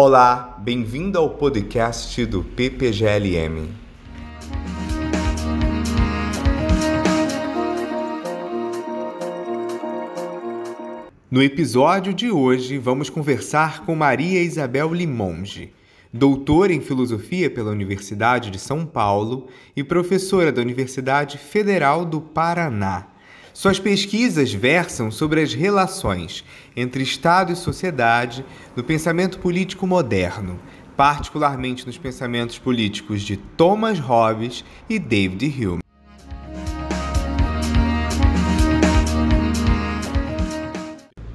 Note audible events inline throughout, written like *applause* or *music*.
Olá, bem-vindo ao podcast do PPGLM. No episódio de hoje, vamos conversar com Maria Isabel Limonge, doutora em filosofia pela Universidade de São Paulo e professora da Universidade Federal do Paraná. Suas pesquisas versam sobre as relações entre Estado e sociedade no pensamento político moderno, particularmente nos pensamentos políticos de Thomas Hobbes e David Hume.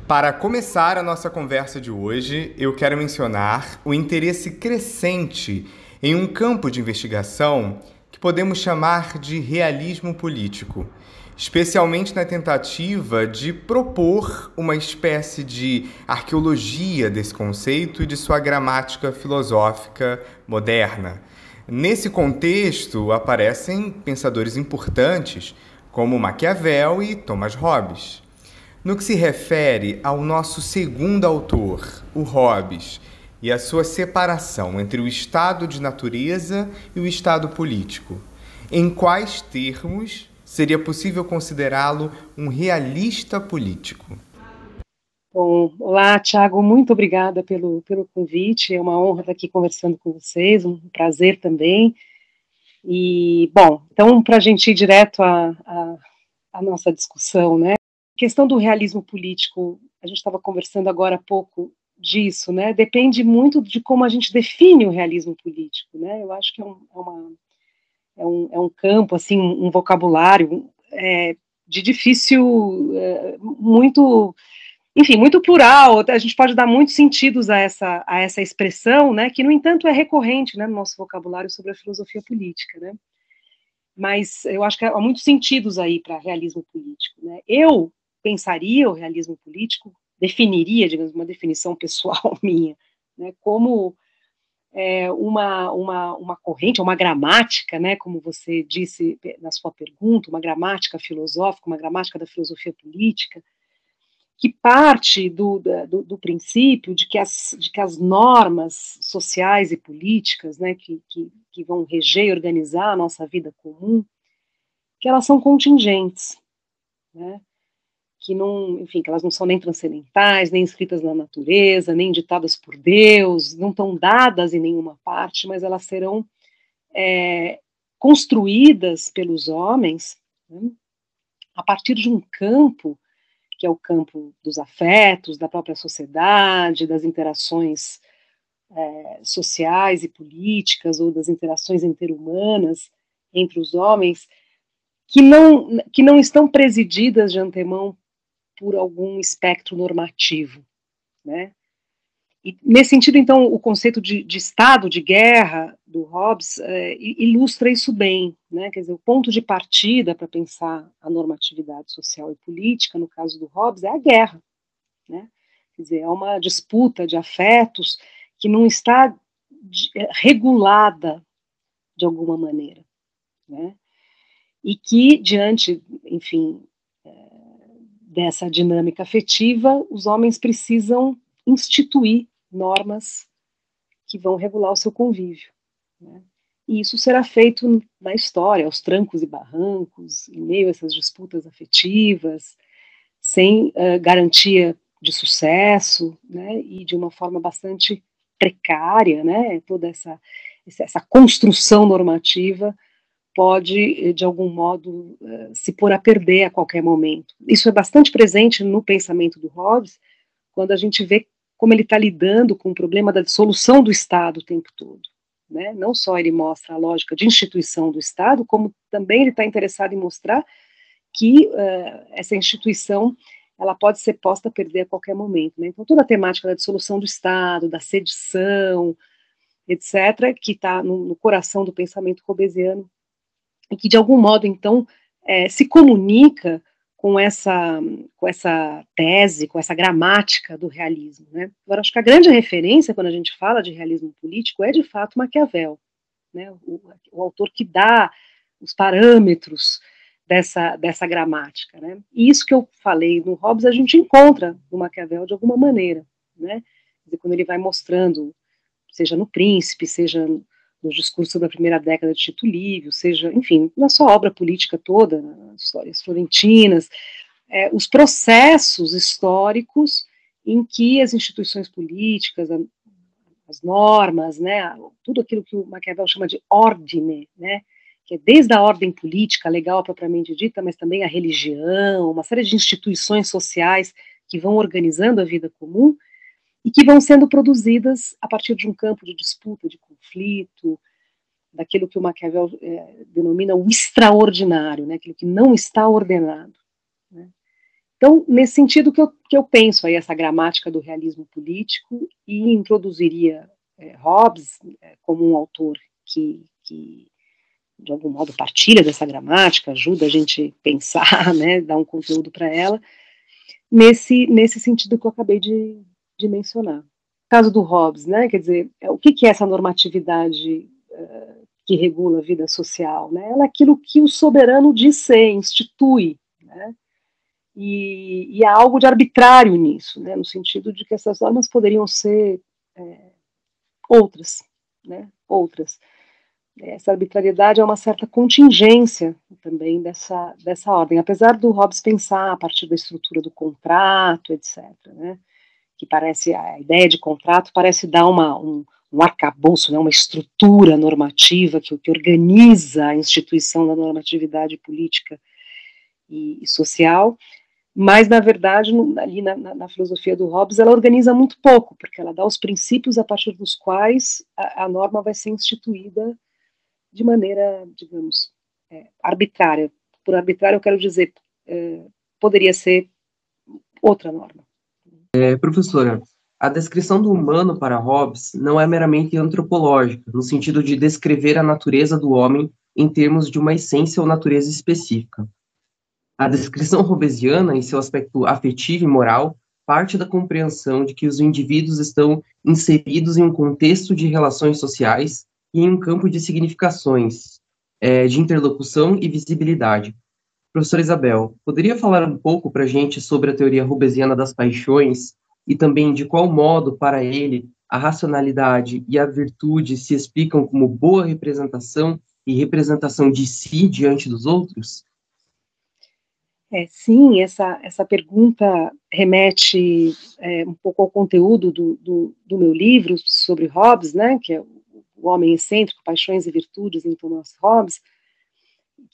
Para começar a nossa conversa de hoje, eu quero mencionar o interesse crescente em um campo de investigação que podemos chamar de realismo político especialmente na tentativa de propor uma espécie de arqueologia desse conceito e de sua gramática filosófica moderna. Nesse contexto aparecem pensadores importantes como Maquiavel e Thomas Hobbes. No que se refere ao nosso segundo autor, o Hobbes, e a sua separação entre o estado de natureza e o estado político, em quais termos seria possível considerá-lo um realista político? Olá, Tiago, muito obrigada pelo, pelo convite. É uma honra estar aqui conversando com vocês, um prazer também. E, bom, então, para a gente ir direto à nossa discussão, né? A questão do realismo político, a gente estava conversando agora há pouco disso, né? Depende muito de como a gente define o realismo político, né? Eu acho que é, um, é uma é um, é um campo, assim, um vocabulário é, de difícil, é, muito, enfim, muito plural, a gente pode dar muitos sentidos a essa, a essa expressão, né, que, no entanto, é recorrente, né, no nosso vocabulário sobre a filosofia política, né, mas eu acho que há muitos sentidos aí para realismo político, né, eu pensaria o realismo político, definiria, digamos, uma definição *laughs* pessoal minha, né, como é, uma, uma, uma corrente, uma gramática, né, como você disse na sua pergunta, uma gramática filosófica, uma gramática da filosofia política, que parte do, do, do princípio de que, as, de que as normas sociais e políticas né, que, que, que vão reger e organizar a nossa vida comum, que elas são contingentes, né, que não, enfim, que elas não são nem transcendentais, nem escritas na natureza, nem ditadas por Deus, não estão dadas em nenhuma parte, mas elas serão é, construídas pelos homens né, a partir de um campo que é o campo dos afetos, da própria sociedade, das interações é, sociais e políticas ou das interações interhumanas entre os homens, que não, que não estão presididas de antemão por algum espectro normativo, né? E, nesse sentido, então, o conceito de, de estado de guerra do Hobbes é, ilustra isso bem, né? Quer dizer, o ponto de partida para pensar a normatividade social e política, no caso do Hobbes, é a guerra, né? Quer dizer, é uma disputa de afetos que não está de, é, regulada de alguma maneira, né? E que, diante, enfim, dessa dinâmica afetiva, os homens precisam instituir normas que vão regular o seu convívio. Né? E isso será feito na história, aos trancos e barrancos, em meio a essas disputas afetivas, sem uh, garantia de sucesso, né, e de uma forma bastante precária, né, toda essa, essa construção normativa pode, eh, de algum modo, eh, se pôr a perder a qualquer momento. Isso é bastante presente no pensamento do Hobbes, quando a gente vê como ele está lidando com o problema da dissolução do Estado o tempo todo. Né? Não só ele mostra a lógica de instituição do Estado, como também ele está interessado em mostrar que uh, essa instituição ela pode ser posta a perder a qualquer momento. Né? Então, toda a temática da dissolução do Estado, da sedição, etc., que está no, no, coração do pensamento hobbesiano, e que de algum modo então é, se comunica com essa com essa tese, com essa gramática do realismo, né? Agora acho que a grande referência quando a gente fala de realismo político é de fato Maquiavel, né? O, o autor que dá os parâmetros dessa dessa gramática, né? E isso que eu falei no Hobbes a gente encontra no Maquiavel de alguma maneira, né? Quando ele vai mostrando seja no Príncipe, seja no discurso da primeira década de Tito Livio, seja, enfim, na sua obra política toda, nas histórias florentinas, é, os processos históricos em que as instituições políticas, a, as normas, né, tudo aquilo que o Maquiavel chama de ordem, né, que é desde a ordem política, legal propriamente dita, mas também a religião, uma série de instituições sociais que vão organizando a vida comum e que vão sendo produzidas a partir de um campo de disputa, de conflito, daquilo que o Maquiavel é, denomina o extraordinário, né, aquilo que não está ordenado. Né. Então, nesse sentido que eu, que eu penso aí essa gramática do realismo político e introduziria é, Hobbes é, como um autor que, que de algum modo partilha dessa gramática, ajuda a gente pensar, *laughs* né, dar um conteúdo para ela, nesse, nesse sentido que eu acabei de, de mencionar. Caso do Hobbes, né, quer dizer, é, o que, que é essa normatividade uh, que regula a vida social? Né? Ela é aquilo que o soberano diz ser, institui, né? E, e, há algo de arbitrário nisso, né, no sentido de que essas normas poderiam ser é, outras, né, outras. Essa arbitrariedade é uma certa contingência também dessa, dessa ordem, apesar do Hobbes pensar a partir da estrutura do contrato, etc., né, que parece, a ideia de contrato parece dar uma, um, um arcabouço, né, uma estrutura normativa que, que organiza a instituição da normatividade política e, e social, mas na verdade no, ali na, na, na, filosofia do Hobbes ela organiza muito pouco, porque ela dá os princípios a partir dos quais a, a norma vai ser instituída de maneira, digamos, é, arbitrária. Por arbitrário, eu quero dizer, é, poderia ser outra norma. É, professora, a descrição do humano para Hobbes não é meramente antropológica, no sentido de descrever a natureza do homem em termos de uma essência ou natureza específica. A descrição hobbesiana, em seu aspecto afetivo e moral, parte da compreensão de que os indivíduos estão inseridos em um contexto de relações sociais e em um campo de significações, é, de interlocução e visibilidade. Professora Isabel, poderia falar um pouco para a gente sobre a teoria rubesiana das paixões e também de qual modo, para ele, a racionalidade e a virtude se explicam como boa representação e representação de si diante dos outros? É, sim, essa, essa pergunta remete é, um pouco ao conteúdo do, do, do, meu livro sobre Hobbes, né, que é o Homem Excêntrico, Paixões e Virtudes, em Thomas Hobbes,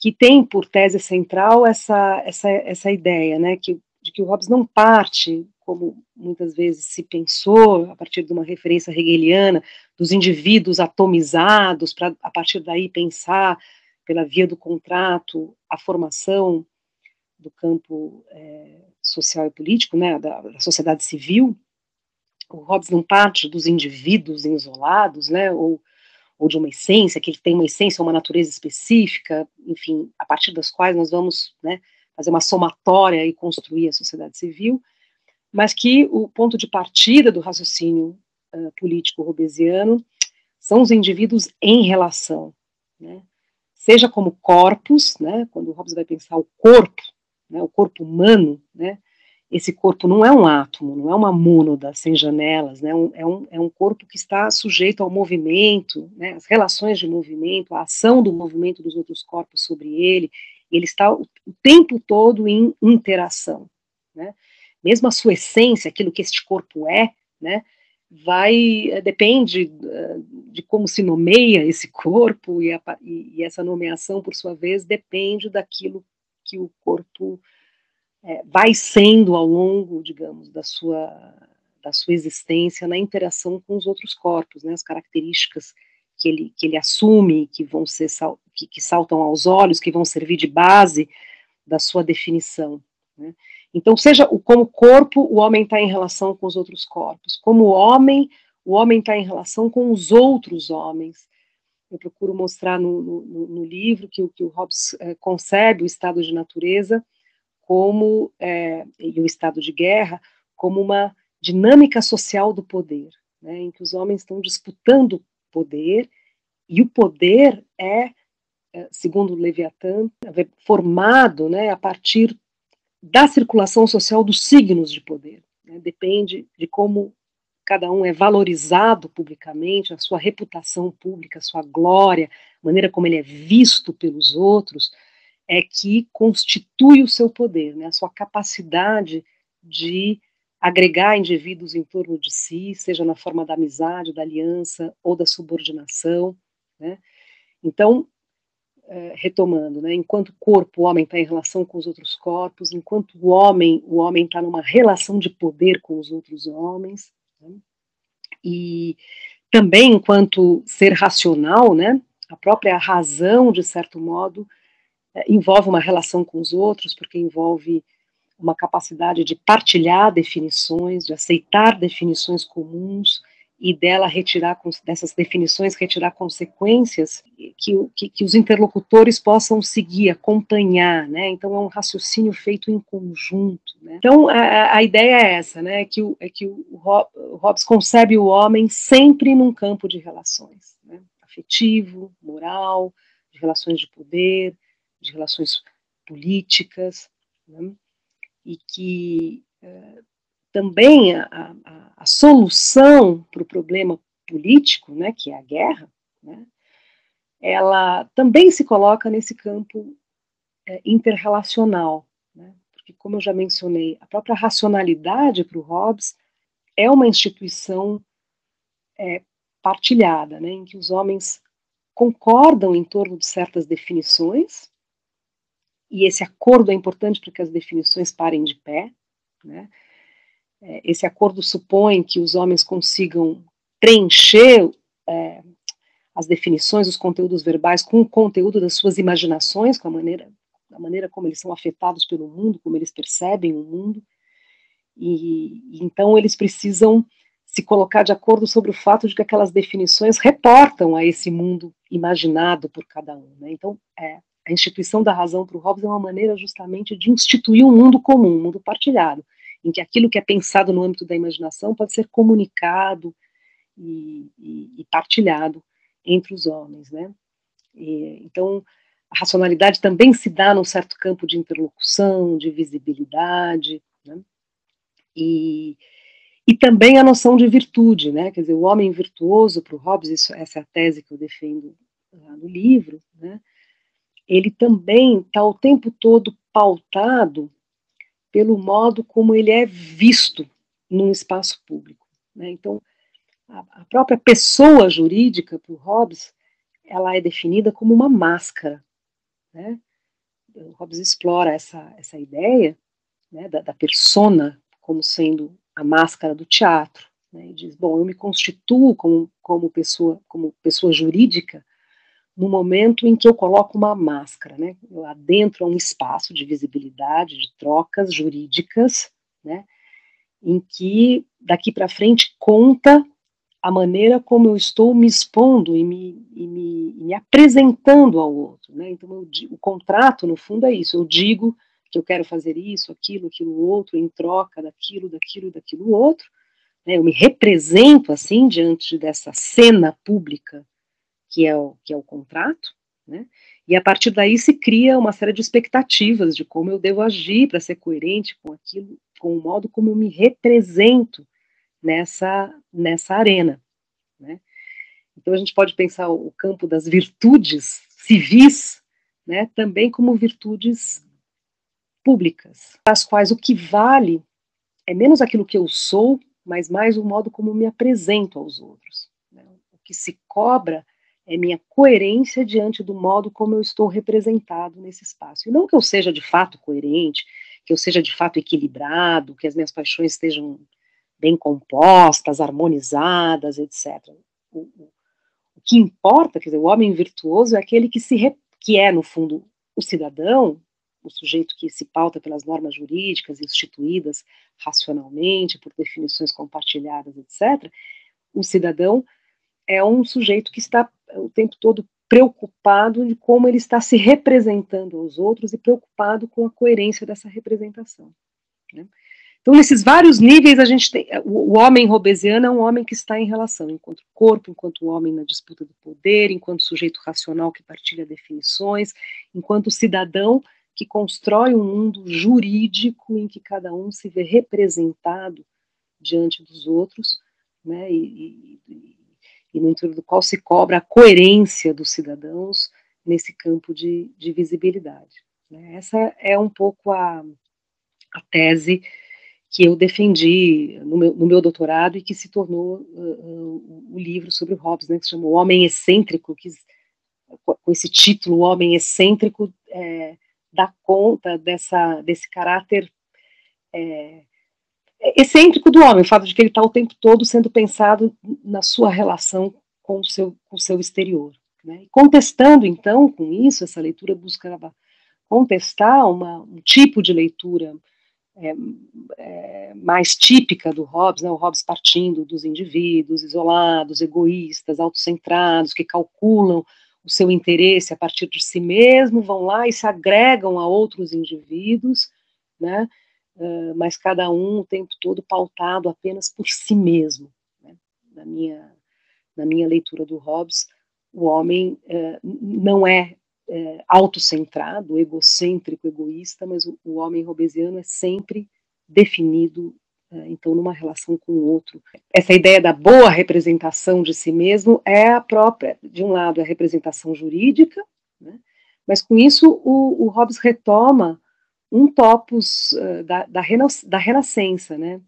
que tem por tese central essa, essa, essa ideia, né, que, de que o Hobbes não parte, como muitas vezes se pensou, a partir de uma referência hegeliana, dos indivíduos atomizados, para a partir daí pensar, pela via do contrato, a formação do campo é, social e político, né, da, da sociedade civil, o Hobbes não parte dos indivíduos isolados, né, ou ou de uma essência, que ele tem uma essência, uma natureza específica, enfim, a partir das quais nós vamos né, fazer uma somatória e construir a sociedade civil, mas que o ponto de partida do raciocínio uh, político robesiano são os indivíduos em relação, né, seja como corpos, né, quando Hobbes vai pensar o corpo, né, o corpo humano, né, esse corpo não é um átomo, não é uma mônada sem janelas, né? é, um, é um corpo que está sujeito ao movimento, né? as relações de movimento, a ação do movimento dos outros corpos sobre ele, ele está o, o tempo todo em interação. Né? Mesmo a sua essência, aquilo que este corpo é, né? vai eh, depende uh, de como se nomeia esse corpo e, a, e essa nomeação, por sua vez, depende daquilo que o corpo é, vai sendo ao longo, digamos, da sua, da sua existência na interação com os outros corpos, né, as características que ele, que ele assume, que vão ser que, que saltam aos olhos, que vão servir de base da sua definição. Né. Então, seja o, como corpo, o homem está em relação com os outros corpos, como homem, o homem está em relação com os outros homens. Eu procuro mostrar no, no, no livro que, que o Hobbes é, concebe o estado de natureza como é, e o estado de guerra como uma dinâmica social do poder, né, em que os homens estão disputando poder e o poder é, é segundo Leviatã, formado né, a partir da circulação social dos signos de poder. Né, depende de como cada um é valorizado publicamente, a sua reputação pública, a sua glória, a maneira como ele é visto pelos outros, é que constitui o seu poder, né, a sua capacidade de agregar indivíduos em torno de si, seja na forma da amizade, da aliança ou da subordinação. Né? Então, é, retomando, né, enquanto corpo, o homem está em relação com os outros corpos, enquanto o homem, o homem está numa relação de poder com os outros homens, né, e também enquanto ser racional, né, a própria razão, de certo modo, é, envolve uma relação com os outros, porque envolve uma capacidade de partilhar definições, de aceitar definições comuns, e dela retirar, dessas definições, retirar consequências que, que, que, os interlocutores possam seguir, acompanhar, né? Então, é um raciocínio feito em conjunto, né? Então, a, a ideia é essa, né? Que o, é que o Hobbes concebe o homem sempre num campo de relações, né? Afetivo, moral, de relações de poder, de relações políticas, né? E que... Uh, também a, a, a solução para o problema político, né, que é a guerra, né, ela também se coloca nesse campo é, interrelacional, né, porque, como eu já mencionei, a própria racionalidade para o Hobbes é uma instituição é, partilhada, né, em que os homens concordam em torno de certas definições, e esse acordo é importante para que as definições parem de pé, né, é, esse acordo supõe que os homens consigam preencher é, as definições, os conteúdos verbais com o conteúdo das suas imaginações, com a maneira, a maneira como eles são afetados pelo mundo, como eles percebem o mundo, e, então eles precisam se colocar de acordo sobre o fato de que aquelas definições reportam a esse mundo imaginado por cada um. Né? Então, é, a instituição da razão para o Hobbes é uma maneira justamente de instituir um mundo comum, um mundo partilhado em que aquilo que é pensado no âmbito da imaginação pode ser comunicado e, e, e partilhado entre os homens, né? E, então, a racionalidade também se dá num certo campo de interlocução, de visibilidade, né? E, e também a noção de virtude, né? Quer dizer, o homem virtuoso para o Hobbes, isso, essa é a tese que eu defendo lá no livro, né? Ele também está o tempo todo pautado pelo modo como ele é visto num espaço público. Né? Então, a, a, própria pessoa jurídica, por Hobbes, ela é definida como uma máscara. Né? O Hobbes explora essa, essa ideia né, da, da persona como sendo a máscara do teatro. Né? E diz, bom, eu me constituo como, como, pessoa, como pessoa jurídica no momento em que eu coloco uma máscara, né? Eu adentro a um espaço de visibilidade, de trocas jurídicas, né? Em que daqui para frente conta a maneira como eu estou me expondo e me, e me, me apresentando ao outro, né? Então eu, o contrato, no fundo, é isso. Eu digo que eu quero fazer isso, aquilo, aquilo outro, em troca daquilo, daquilo, daquilo outro. Né? Eu me represento assim diante dessa cena pública que é o, que é o contrato, né? E a partir daí se cria uma série de expectativas de como eu devo agir para ser coerente com aquilo, com o modo como eu me represento nessa, nessa arena, né? Então a gente pode pensar o campo das virtudes civis, né, também como virtudes públicas, as quais o que vale é menos aquilo que eu sou, mas mais o modo como me apresento aos outros. Né? O que se cobra é minha coerência diante do modo como eu estou representado nesse espaço. E não que eu seja de fato coerente, que eu seja de fato equilibrado, que as minhas paixões estejam bem compostas, harmonizadas, etc. O, o, o que importa, quer dizer, o homem virtuoso é aquele que se re, que é no fundo o cidadão, o sujeito que se pauta pelas normas jurídicas instituídas racionalmente por definições compartilhadas, etc. O cidadão é um sujeito que está o tempo todo preocupado de como ele está se representando aos outros e preocupado com a coerência dessa representação. Né? Então, nesses vários níveis, a gente tem o, o homem robesiano é um homem que está em relação, enquanto corpo, enquanto homem na disputa do poder, enquanto sujeito racional que partilha definições, enquanto cidadão que constrói um mundo jurídico em que cada um se vê representado diante dos outros né, e, e, e, intuito do qual se cobra a coerência dos cidadãos nesse campo de, de visibilidade. Né. Essa é um pouco a, a tese que eu defendi no meu, no meu, doutorado e que se tornou uh, uh, o livro sobre o Hobbes, né, que se chama O Homem Excêntrico, que com esse título, O Homem Excêntrico, é, dá conta dessa, desse caráter é, excêntrico do homem, o fato de que ele está o tempo todo sendo pensado na sua relação com o seu, com o seu exterior. Né? Contestando, então, com isso, essa leitura buscava contestar uma, um tipo de leitura é, é, mais típica do Hobbes, né? o Hobbes partindo dos indivíduos isolados, egoístas, autocentrados, que calculam o seu interesse a partir de si mesmo, vão lá e se agregam a outros indivíduos, né? Mas cada um o tempo todo pautado apenas por si mesmo. Né? Na, minha, na minha leitura do Hobbes, o homem uh, não é uh, autocentrado, egocêntrico, egoísta, mas o, o homem hobbesiano é sempre definido é, então numa relação com o outro. Essa ideia da boa representação de si mesmo é a própria, de um lado, a representação jurídica, né, mas com isso o, o Hobbes retoma um topos uh, da, da, da, renascença, né,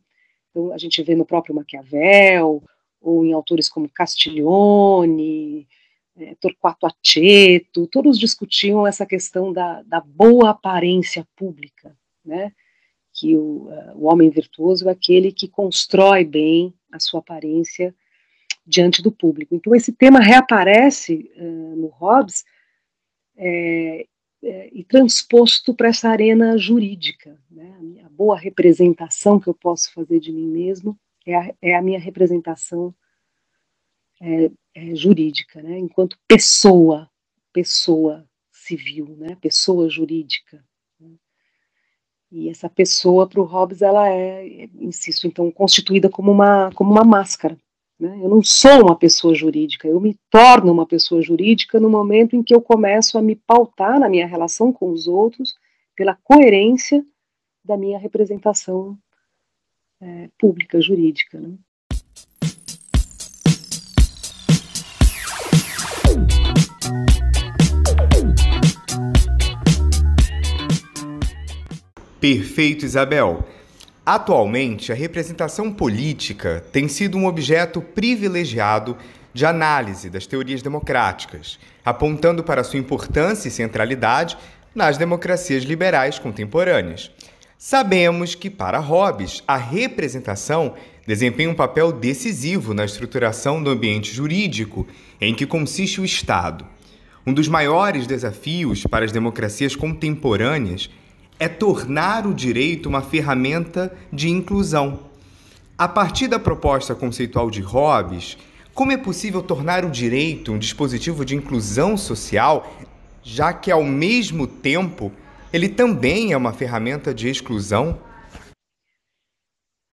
então a gente vê no próprio Maquiavel, ou em autores como Castiglione, é, Torquato Aceto, todos discutiam essa questão da, da boa aparência pública, né, que o, uh, o homem virtuoso é aquele que constrói bem a sua aparência diante do público. Então, esse tema reaparece uh, no Hobbes é, é, e transposto para essa arena jurídica. Né? A, boa representação que eu posso fazer de mim mesmo é a, é a minha representação é, é, jurídica, né? enquanto pessoa, pessoa civil, né? pessoa jurídica. E essa pessoa, para o Hobbes, ela é, insisto, então, constituída como uma, como uma máscara. Né? Eu não sou uma pessoa jurídica, eu me torno uma pessoa jurídica no momento em que eu começo a me pautar na minha relação com os outros pela coerência da minha representação é, pública, jurídica. Né? Perfeito, Isabel. Atualmente, a representação política tem sido um objeto privilegiado de análise das teorias democráticas, apontando para sua importância e centralidade nas democracias liberais contemporâneas. Sabemos que, para Hobbes, a representação desempenha um papel decisivo na estruturação do ambiente jurídico em que consiste o Estado. Um dos maiores desafios para as democracias contemporâneas é tornar o direito uma ferramenta de inclusão. A partir da proposta conceitual de Hobbes, como é possível tornar o direito um dispositivo de inclusão social, já que, ao mesmo tempo, ele também é uma ferramenta de exclusão?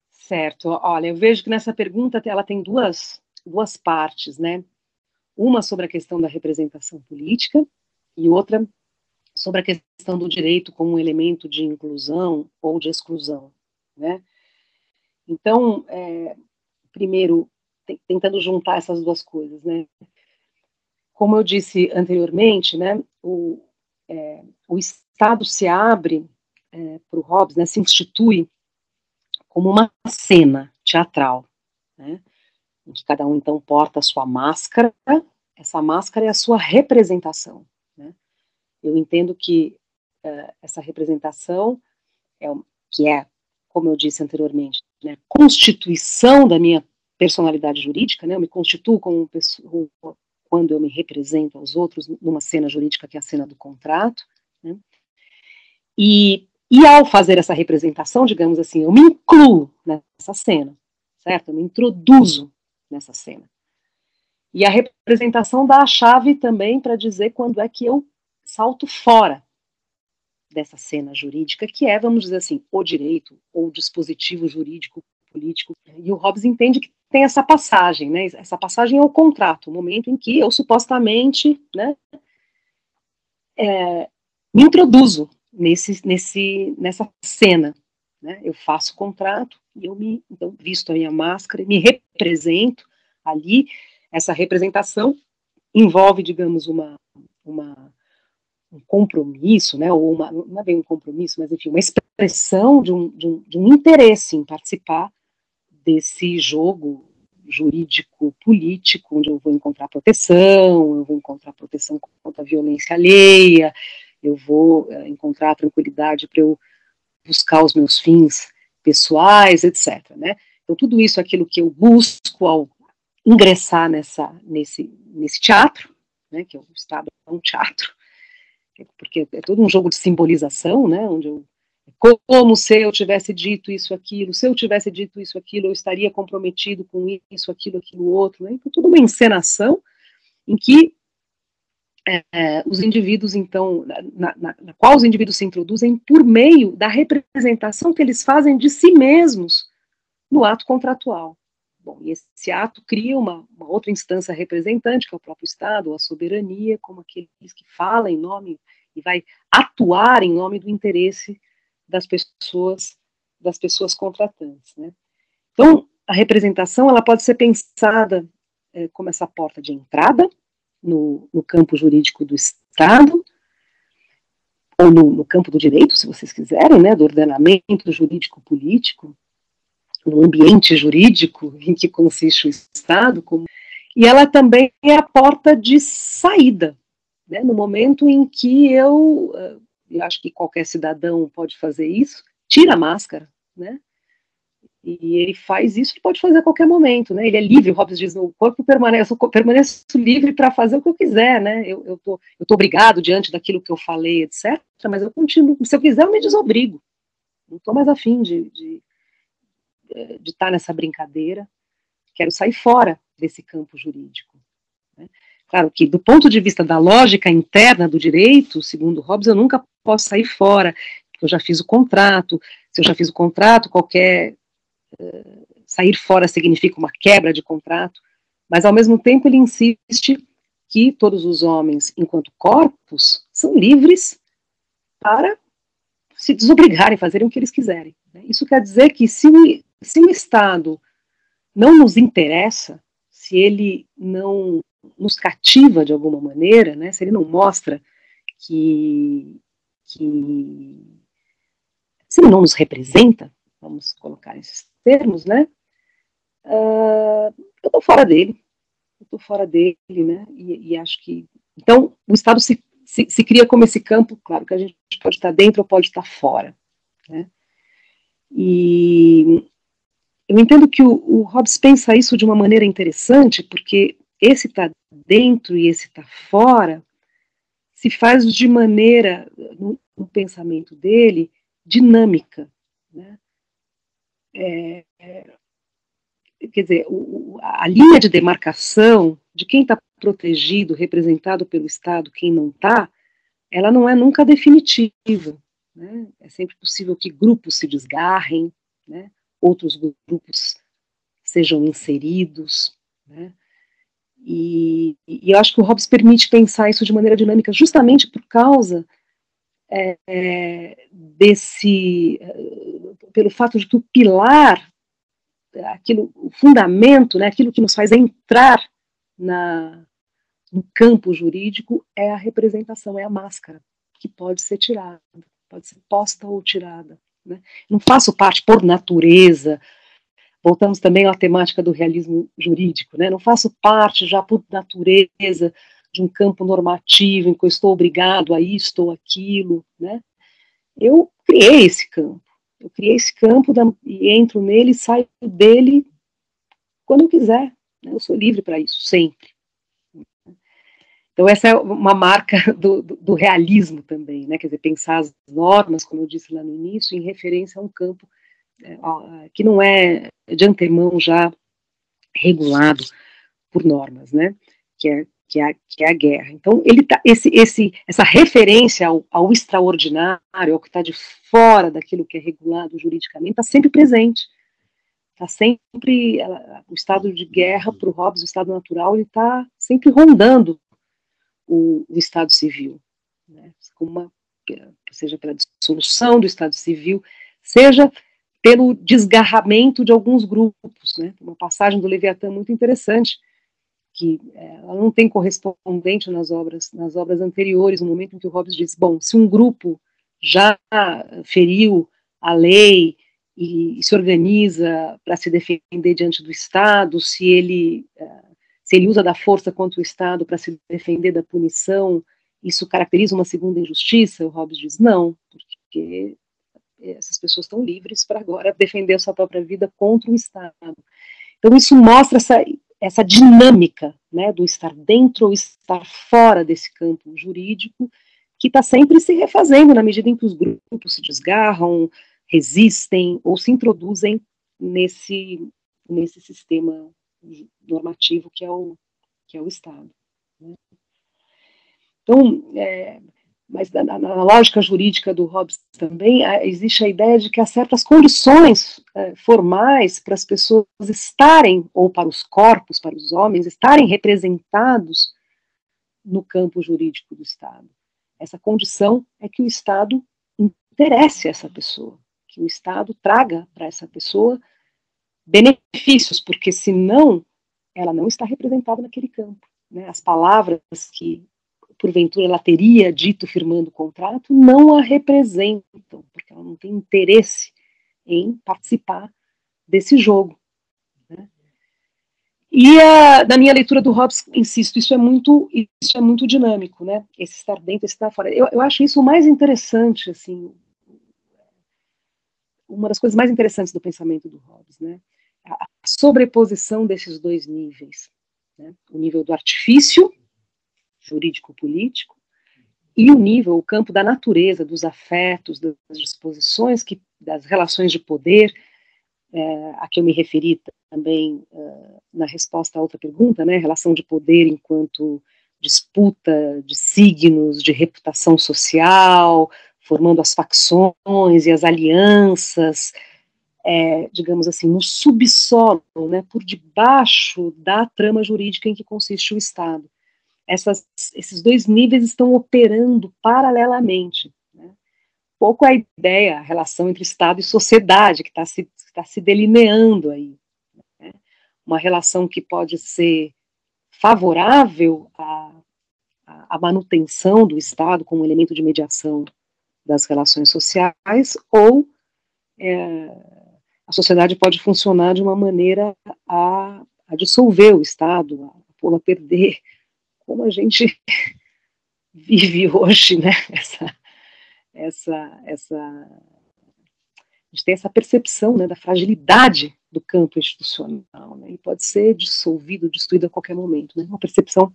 Certo. Olha, eu vejo que nessa pergunta ela tem duas, duas partes, né? Uma sobre a questão da representação política e outra sobre a questão do direito como um elemento de inclusão ou de exclusão, né? Então, é, primeiro, tentando juntar essas duas coisas, né? Como eu disse anteriormente, né, o, é, o Estado se abre é, para o Hobbes, né, se institui como uma cena teatral, né, em que cada um então porta a sua máscara, essa máscara é a sua representação, eu entendo que uh, essa representação, é, que é, como eu disse anteriormente, né, constituição da minha personalidade jurídica, né, eu me constituo como pessoa quando eu me represento aos outros numa cena jurídica que é a cena do contrato, né, e, e ao fazer essa representação, digamos assim, eu me incluo nessa cena, certo? Eu me introduzo nessa cena. E a representação dá a chave também para dizer quando é que eu salto fora dessa cena jurídica, que é, vamos dizer assim, o direito ou o dispositivo jurídico político. E o Hobbes entende que tem essa passagem, né? Essa passagem é o contrato, o momento em que eu supostamente, né, é, me introduzo nesse, nesse, nessa cena, né? Eu faço o contrato E eu me, então, visto a minha máscara, me represento ali. Essa representação envolve, digamos, uma, uma um compromisso, né, ou uma, não é bem um compromisso, mas enfim, uma expressão de um, de um, de um interesse em participar desse jogo jurídico político, onde eu vou encontrar proteção, eu vou encontrar proteção contra a violência alheia, eu vou é, encontrar tranquilidade para eu buscar os meus fins pessoais, etc. Né? Então, tudo isso é aquilo que eu busco ao ingressar nessa, nesse, nesse teatro, né, que é o Estado é um teatro, porque é todo um jogo de simbolização, né, onde eu como se eu tivesse dito isso, aquilo, se eu tivesse dito isso, aquilo, eu estaria comprometido com isso, aquilo, aquilo, outro, né? Então, tudo uma encenação em que é, os indivíduos, então, na, na, na, qual os indivíduos se introduzem por meio da representação que eles fazem de si mesmos no ato contratual. Bom, e esse ato cria uma, uma outra instância representante, que é o próprio Estado, a soberania, como aqueles que fala em nome e vai atuar em nome do interesse das pessoas, das pessoas contratantes, né? Então, a representação, ela pode ser pensada é, como essa porta de entrada no, no, campo jurídico do Estado, ou no, no campo do direito, se vocês quiserem, né, do ordenamento jurídico-político, no ambiente jurídico em que consiste o Estado, como, e ela também é a porta de saída, né, no momento em que eu, eh, eu acho que qualquer cidadão pode fazer isso, tira a máscara, né, e ele faz isso, pode fazer a qualquer momento, né? Ele é livre, o Hobbes diz, o corpo permanece, eu permaneço livre para fazer o que eu quiser, né? Eu, eu, tô, eu tô obrigado diante daquilo que eu falei, etc. Mas eu continuo, se eu quiser, eu me desobrigo. Não estou mais afim de, de, de estar nessa brincadeira, quero sair fora desse campo jurídico. Né? Claro que, do ponto de vista da lógica interna do direito, segundo Hobbes, eu nunca posso sair fora, porque eu já fiz o contrato, se eu já fiz o contrato, qualquer uh, sair fora significa uma quebra de contrato, mas ao mesmo tempo ele insiste que todos os homens, enquanto corpos, são livres para se desobrigarem, fazerem o que eles quiserem. Né? Isso quer dizer que se se o Estado não nos interessa, se ele não nos cativa de alguma maneira, né, se ele não mostra que, que se ele não nos representa, vamos colocar esses termos, né, uh, eu estou fora dele, eu estou fora dele, né, e, e, acho que, então, o Estado se, se, se cria como esse campo, claro que a gente pode estar dentro ou pode estar fora, né, e eu entendo que o, o Hobbes pensa isso de uma maneira interessante, porque esse está dentro e esse está fora se faz de maneira, no, no pensamento dele, dinâmica. Né? É, é, quer dizer, o, a linha de demarcação de quem está protegido, representado pelo Estado, quem não está, ela não é nunca definitiva. Né? É sempre possível que grupos se desgarrem, né? Outros grupos sejam inseridos, né? E, e, eu acho que o Hobbes permite pensar isso de maneira dinâmica justamente por causa é, é, desse, é, pelo fato de que o pilar, aquilo, o fundamento, né, aquilo que nos faz entrar na, no campo jurídico é a representação, é a máscara, que pode ser tirada, pode ser posta ou tirada. Né? Não faço parte por natureza, voltamos também à temática do realismo jurídico, né? não faço parte já por natureza de um campo normativo em que eu estou obrigado a isto ou aquilo, né? Eu criei esse campo, eu criei esse campo da, e entro nele saio dele quando eu quiser, né? eu sou livre para isso, sempre. Então, essa é uma marca *laughs* do, do, do, realismo também, né? quer dizer, pensar as normas, como eu disse lá no início, em referência a um campo é, que não é de antemão já regulado por normas, né? que, é, que, é, que é a guerra. Então, ele tá, esse, esse, essa referência ao, ao extraordinário, ao que está de fora daquilo que é regulado juridicamente, está sempre presente. Está sempre, ela, o estado de guerra para o Hobbes, o estado natural, ele está sempre rondando o, o Estado Civil, né, como uma, seja pela dissolução do Estado Civil, seja pelo desgarramento de alguns grupos, né? Uma passagem do Leviatã muito interessante, que é, ela não tem correspondente nas obras, nas obras anteriores, no momento em que o Hobbes diz, bom, se um grupo já feriu a lei e, e se organiza para se defender diante do Estado, se ele uh, se ele usa da força contra o Estado para se defender da punição, isso caracteriza uma segunda injustiça? O Hobbes diz não, porque essas pessoas estão livres para agora defender a sua própria vida contra o Estado. Então isso mostra essa, essa dinâmica né, do estar dentro ou estar fora desse campo jurídico, que está sempre se refazendo na medida em que os grupos se desgarram, resistem ou se introduzem nesse, nesse sistema normativo que é o, que é o Estado. Né? Então, é, mas na, na, lógica jurídica do Hobbes também existe a ideia de que há certas condições é, formais para as pessoas estarem, ou para os corpos, para os homens, estarem representados no campo jurídico do Estado. Essa condição é que o Estado interesse essa pessoa, que o Estado traga para essa pessoa benefícios, porque senão ela não está representada naquele campo. Né? As palavras que, porventura, ela teria dito firmando o contrato não a representam, porque ela não tem interesse em participar desse jogo. Né? E a, na minha leitura do Hobbes, insisto, isso é muito, isso é muito dinâmico, né? Esse estar dentro, esse estar fora. Eu, eu acho isso o mais interessante, assim, uma das coisas mais interessantes do pensamento do Hobbes, né? A sobreposição desses dois níveis, né? o nível do artifício jurídico-político e o nível, o campo da natureza, dos afetos, das disposições, que, das relações de poder, é, a que eu me referi também é, na resposta à outra pergunta, né, relação de poder enquanto disputa de signos, de reputação social, formando as facções e as alianças, é, digamos assim, no subsolo, né, por debaixo da trama jurídica em que consiste o Estado. Essas, esses dois níveis estão operando paralelamente. Né? Pouco a ideia, a relação entre Estado e sociedade, que está se, tá se delineando aí. Né? Uma relação que pode ser favorável à, à manutenção do Estado como elemento de mediação das relações sociais, ou é, a sociedade pode funcionar de uma maneira a, a dissolver o Estado, a pô-lo a perder, como a gente *laughs* vive hoje, né? Essa, essa, essa, a gente tem essa percepção né, da fragilidade do campo institucional, né? Ele pode ser dissolvido, destruído a qualquer momento, né? Uma percepção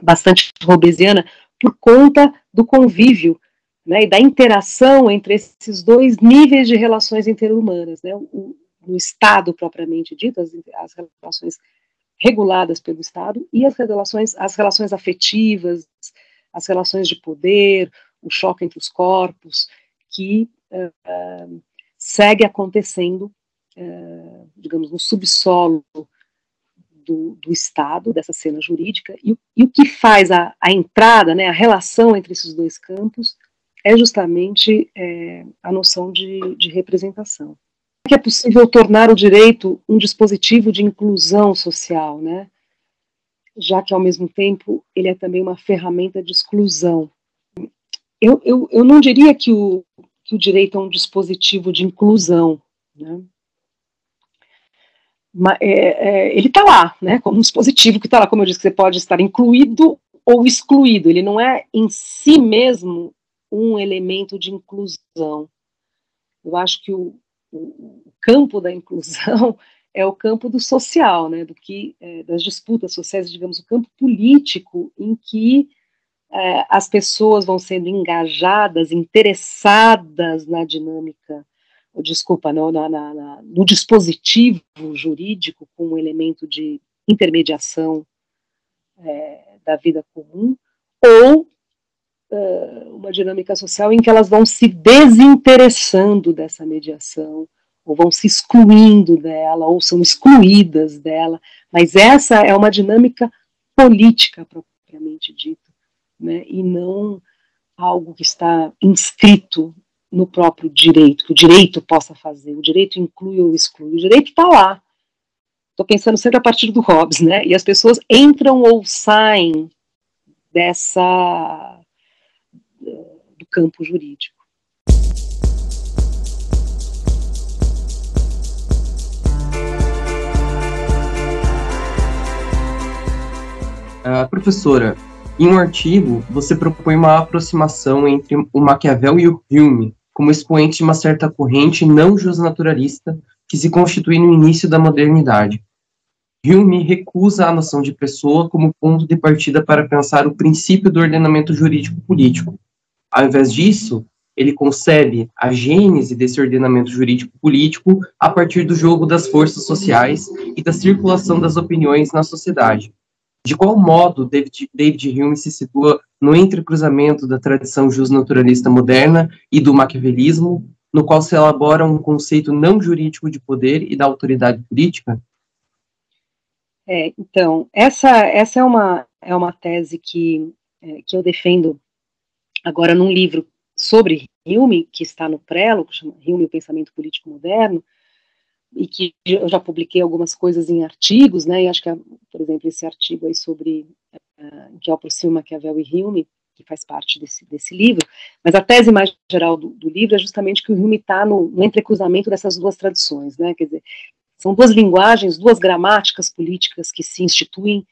bastante robesiana por conta do convívio né, e da interação entre esses dois níveis de relações interhumanas, né, o, o Estado propriamente dito, as, as, relações reguladas pelo Estado e as relações, as relações afetivas, as relações de poder, o choque entre os corpos, que uh, segue acontecendo, uh, digamos, no subsolo do, do, Estado, dessa cena jurídica, e, e o que faz a, a entrada, né, a relação entre esses dois campos, é justamente é, a noção de, de representação. Que é possível tornar o direito um dispositivo de inclusão social, né? já que, ao mesmo tempo, ele é também uma ferramenta de exclusão. Eu, eu, eu não diria que o, que o direito é um dispositivo de inclusão, né? Mas, é, é, ele está lá, né, como um dispositivo que está lá, como eu disse, que você pode estar incluído ou excluído, ele não é em si mesmo um elemento de inclusão. Eu acho que o, o campo da inclusão *laughs* é o campo do social, né, do que é, das disputas sociais, digamos, o campo político em que é, as pessoas vão sendo engajadas, interessadas na dinâmica, desculpa, no, na, na, no dispositivo jurídico com um elemento de intermediação é, da vida comum, ou uh, uma dinâmica social em que elas vão se desinteressando dessa mediação, ou vão se excluindo dela, ou são excluídas dela, mas essa é uma dinâmica política propriamente dita, né, e não algo que está inscrito no próprio direito, que o direito possa fazer, o direito inclui ou exclui, o direito está lá. Estou pensando sempre a partir do Hobbes, né? E as pessoas entram ou saem dessa do campo jurídico. Uh, professora, em um artigo, você propõe uma aproximação entre o Maquiavel e o Hume, como expoente de uma certa corrente não justnaturalista que se constitui no início da modernidade. Hume recusa a noção de pessoa como ponto de partida para pensar o princípio do ordenamento jurídico político. Ao invés disso, ele concebe a gênese desse ordenamento jurídico político a partir do jogo das forças sociais e da circulação das opiniões na sociedade de qual modo David, David Hume se situa no entrecruzamento da tradição justnaturalista moderna e do maquiavelismo, no qual se elabora um conceito não jurídico de poder e da autoridade política? É, então, essa, essa é, uma, é uma tese que, é, que eu defendo agora num livro sobre Hume, que está no Prelo, que chama Hume, o Pensamento Político Moderno, e que eu já publiquei algumas coisas em artigos, né, e acho que, por exemplo, esse artigo aí sobre, uh, que aproxima Maquiavel e Hume, que faz parte desse, desse livro, mas a tese mais geral do, do livro é justamente que o Hume está no, no entrecruzamento dessas duas tradições, né, quer dizer, são duas linguagens, duas gramáticas políticas que se instituem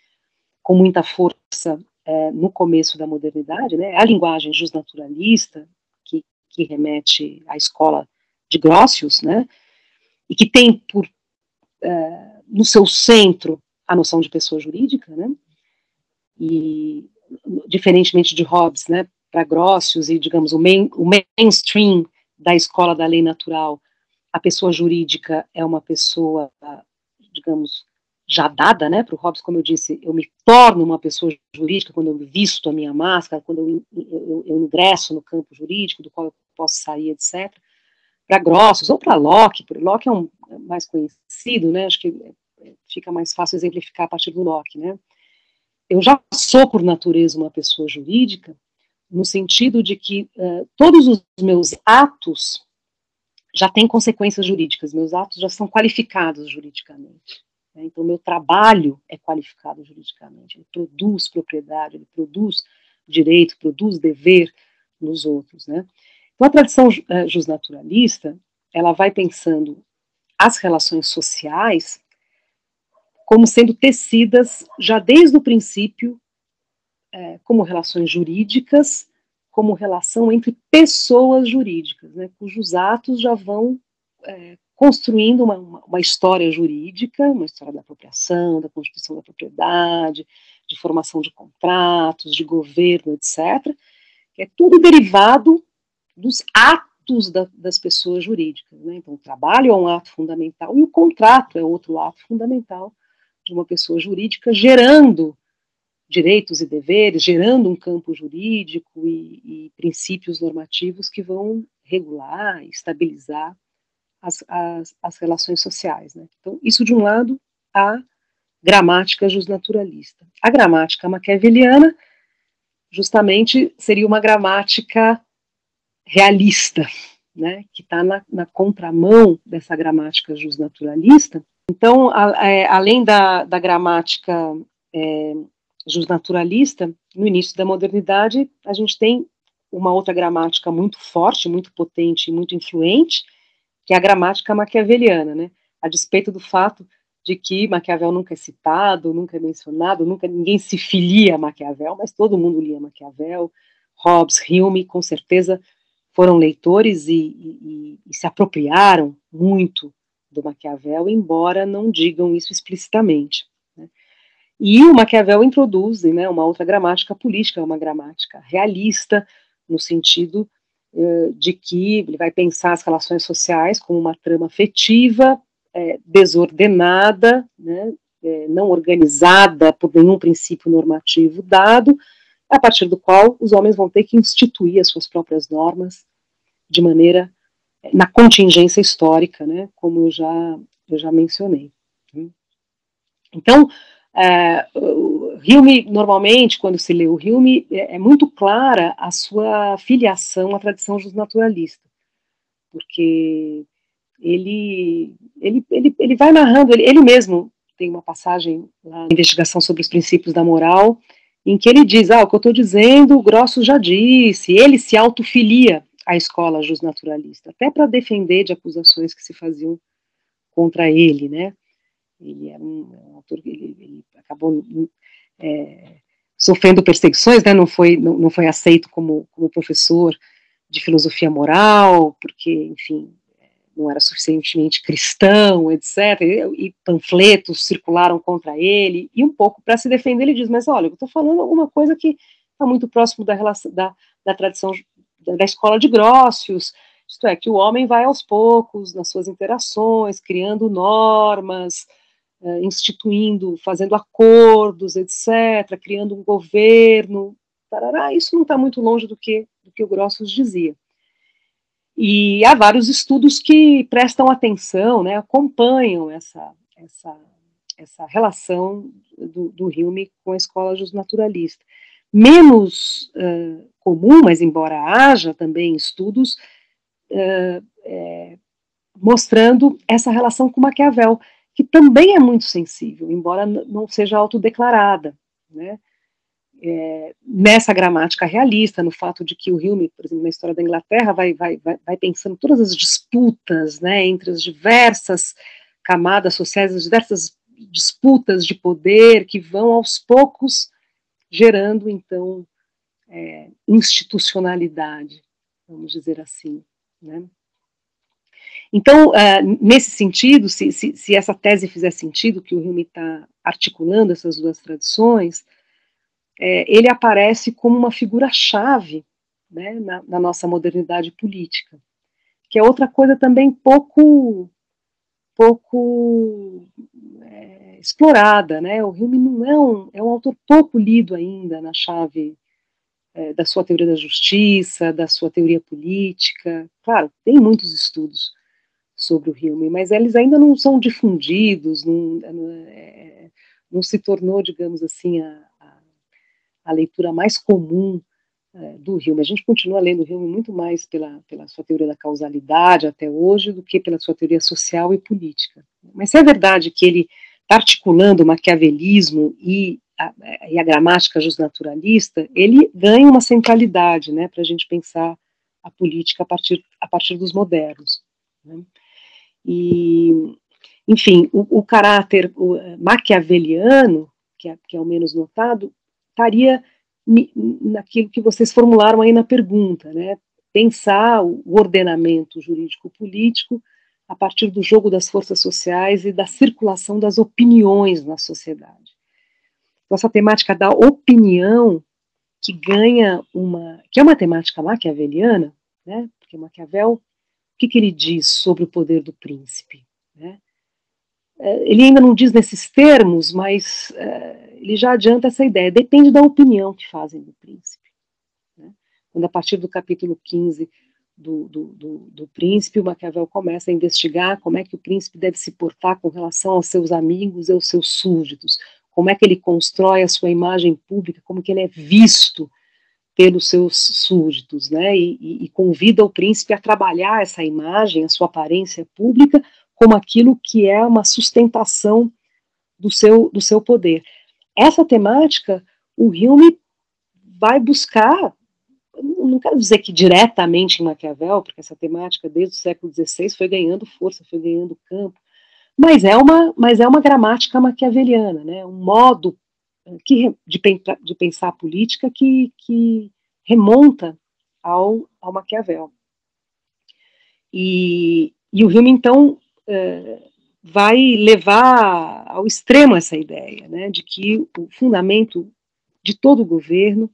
com muita força é, no começo da modernidade, né, a linguagem justnaturalista, que, que remete à escola de Grotius, né, e que tem por é, no seu centro a noção de pessoa jurídica, né? E diferentemente de Hobbes, né? Para Grotius e digamos o, main, o mainstream da escola da lei natural, a pessoa jurídica é uma pessoa, digamos, já dada, né, para o Hobbes, como eu disse, eu me torno uma pessoa jurídica quando eu visto a minha máscara, quando eu, eu, eu ingresso no campo jurídico, do qual eu posso sair, etc para Grossos ou para Locke, Locke é um é mais conhecido, né? Acho que é, fica mais fácil exemplificar a partir do Locke, né? Eu já sou por natureza uma pessoa jurídica, no sentido de que uh, todos os meus atos já têm consequências jurídicas, meus atos já são qualificados juridicamente. Né? Então, meu trabalho é qualificado juridicamente, ele produz propriedade, ele produz direito, produz dever nos outros, né? Então, a tradição uh, justnaturalista, ela vai pensando as relações sociais como sendo tecidas já desde o princípio é, como relações jurídicas, como relação entre pessoas jurídicas, né, cujos atos já vão é, construindo uma, uma, história jurídica, uma história da apropriação, da constituição da propriedade, de formação de contratos, de governo, etc., que é tudo derivado dos atos da, das pessoas jurídicas. Né? Então, o trabalho é um ato fundamental e o contrato é outro ato fundamental de uma pessoa jurídica, gerando direitos e deveres, gerando um campo jurídico e, e princípios normativos que vão regular, estabilizar as, as, as relações sociais. Né? Então, isso de um lado, a gramática justnaturalista. A gramática maquiaveliana, justamente, seria uma gramática realista, né, que está na, na, contramão dessa gramática justnaturalista. Então, a, é, além da, da gramática é, justnaturalista, no início da modernidade, a gente tem uma outra gramática muito forte, muito potente e muito influente, que é a gramática maquiaveliana, né, a despeito do fato de que Maquiavel nunca é citado, nunca é mencionado, nunca ninguém se filia a Maquiavel, mas todo mundo lia Maquiavel, Hobbes, Hume, com certeza foram leitores e, e, e se apropriaram muito do Maquiavel, embora não digam isso explicitamente. Né? E o Maquiavel introduz né, uma outra gramática política, uma gramática realista, no sentido uh, de que ele vai pensar as relações sociais como uma trama afetiva, é, desordenada, né, é, não organizada por nenhum princípio normativo dado, a partir do qual os homens vão ter que instituir as suas próprias normas de maneira na contingência histórica, né, como eu já eu já mencionei. Então, é, o Hume normalmente quando se lê o Hume é, é muito clara a sua filiação à tradição justnaturalista. porque ele, ele, ele, ele vai narrando, ele, ele mesmo tem uma passagem na investigação sobre os princípios da moral, em que ele diz, ah, o que eu estou dizendo, o Grosso já disse, ele se autofilia à escola justnaturalista, até para defender de acusações que se faziam contra ele, né, ele um, um autor, ele, acabou é, sofrendo perseguições, né, não foi, não, não foi aceito como, como professor de filosofia moral, porque, enfim, não era suficientemente cristão, etc. E, panfletos circularam contra ele, e um pouco para se defender, ele diz: Mas olha, eu estou falando alguma coisa que está muito próximo da, relação, da, da tradição da, da escola de Grócios, isto é, que o homem vai aos poucos nas suas interações, criando normas, uh, instituindo, fazendo acordos, etc., criando um governo. Tarará, isso não está muito longe do que, do que o Grossos dizia. E há vários estudos que prestam atenção, né, acompanham essa, essa, essa relação do, do Hume com a escola justnaturalista. Menos uh, comum, mas embora haja também estudos uh, é, mostrando essa relação com Maquiavel, que também é muito sensível, embora não seja autodeclarada. Né? é, nessa gramática realista, no fato de que o Hume, por exemplo, na história da Inglaterra, vai, vai, vai, vai pensando todas as disputas né, entre as diversas camadas sociais, as diversas disputas de poder que vão aos poucos gerando, então, é, institucionalidade, vamos dizer assim. Né? Então, uh, nesse sentido, se, se, se, essa tese fizer sentido, que o Hume está articulando essas duas tradições, é, ele aparece como uma figura-chave né, na, na, nossa modernidade política, que é outra coisa também pouco, pouco é, explorada. Né? O Hume não é um, é um autor pouco lido ainda na chave é, da sua teoria da justiça, da sua teoria política. Claro, tem muitos estudos sobre o Hume, mas eles ainda não são difundidos, não, não, é, não se tornou, digamos assim, a, a leitura mais comum é, do Hume. A gente continua lendo o Hume muito mais pela, pela sua teoria da causalidade até hoje do que pela sua teoria social e política. Mas se é verdade que ele está articulando o maquiavelismo e a, e a gramática justnaturalista, ele ganha uma centralidade né, para a gente pensar a política a partir, a partir dos modernos. Né? E, enfim, o, o caráter o, maquiaveliano, que é, que é o menos notado, estaria naquilo que vocês formularam aí na pergunta, né? Pensar o ordenamento jurídico-político a partir do jogo das forças sociais e da circulação das opiniões na sociedade. Então, essa temática da opinião que ganha uma, que é uma temática maquiaveliana, né? Porque Maquiavel, que, que ele diz sobre o poder do príncipe, né? É, ele ainda não diz nesses termos, mas é, ele já adianta essa ideia. Depende da opinião que fazem do príncipe. Né? Quando, a partir do capítulo 15 do, do, do, do, príncipe, o Maquiavel começa a investigar como é que o príncipe deve se portar com relação aos seus amigos e aos seus súditos, como é que ele constrói a sua imagem pública, como que ele é visto pelos seus súditos, né? E, e, e convida o príncipe a trabalhar essa imagem, a sua aparência pública, como aquilo que é uma sustentação do seu, do seu poder. Essa temática, o Hume vai buscar, não quero dizer que diretamente em Maquiavel, porque essa temática desde o século XVI foi ganhando força, foi ganhando campo, mas é uma, mas é uma gramática maquiaveliana, né, um modo que, de, de pensar a política que, que remonta ao, ao Maquiavel. E, e o Hume, então, eh, vai levar ao extremo essa ideia, né, de que o fundamento de todo governo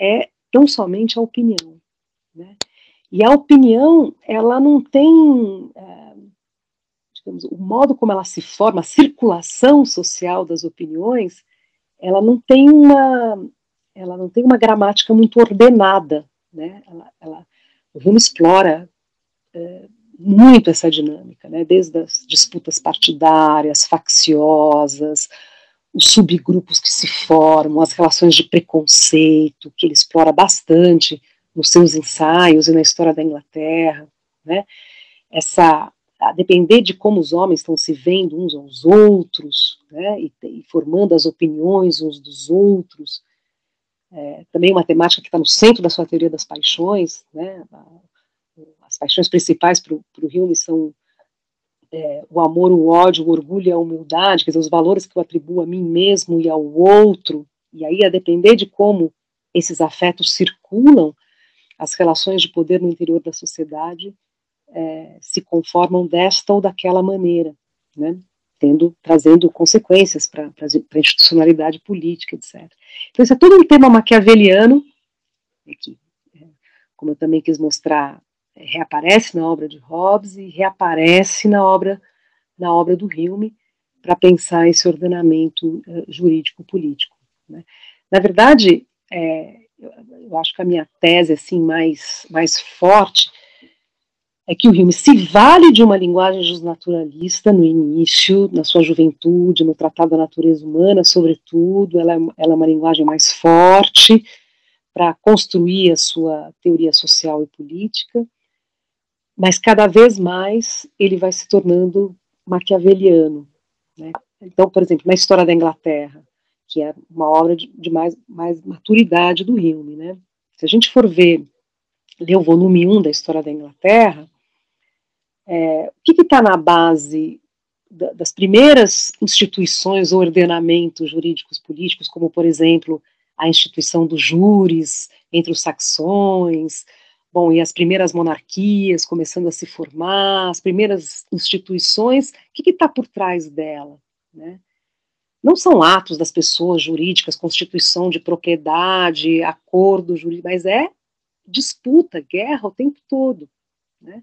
é tão somente a opinião, né? E a opinião, ela não tem, digamos, o modo como ela se forma, a circulação social das opiniões, ela não tem uma, ela não tem uma gramática muito ordenada, né? Ela, ela o Hume explora é, muito essa dinâmica, né? desde as disputas partidárias, facciosas, os subgrupos que se formam, as relações de preconceito, que ele explora bastante nos seus ensaios e na história da Inglaterra. né? Essa a depender de como os homens estão se vendo uns aos outros, né, e, e formando as opiniões uns dos outros, é, também uma temática que está no centro da sua teoria das paixões, né, as paixões principais para o Hume são é, o amor, o ódio, o orgulho e a humildade, quer dizer, os valores que eu atribuo a mim mesmo e ao outro, e aí a depender de como esses afetos circulam, as relações de poder no interior da sociedade é, se conformam desta ou daquela maneira, né? Tendo, trazendo consequências para a institucionalidade política, etc. Então, isso é todo um tema maquiaveliano, que, é, como eu também quis mostrar, é, reaparece na obra de Hobbes e reaparece na obra, na obra do Hume, para pensar esse ordenamento uh, jurídico-político. Né? Na verdade, é, eu, eu, acho que a minha tese assim mais, mais forte é que o Hume se vale de uma linguagem justnaturalista no início, na sua juventude, no Tratado da Natureza Humana, sobretudo, ela é, ela é uma linguagem mais forte para construir a sua teoria social e política, mas cada vez mais ele vai se tornando maquiaveliano. Né? Então, por exemplo, na História da Inglaterra, que é uma obra de, de mais, mais maturidade do Hume, né? se a gente for ver, ler o volume 1 da História da Inglaterra, é, o que está na base da, das primeiras instituições ou ordenamentos jurídicos políticos, como, por exemplo, a instituição dos júris entre os saxões, bom, e as primeiras monarquias começando a se formar, as primeiras instituições, o que está por trás dela? Né? Não são atos das pessoas jurídicas, constituição de propriedade, acordo jurídico, mas é disputa, guerra o tempo todo. Né?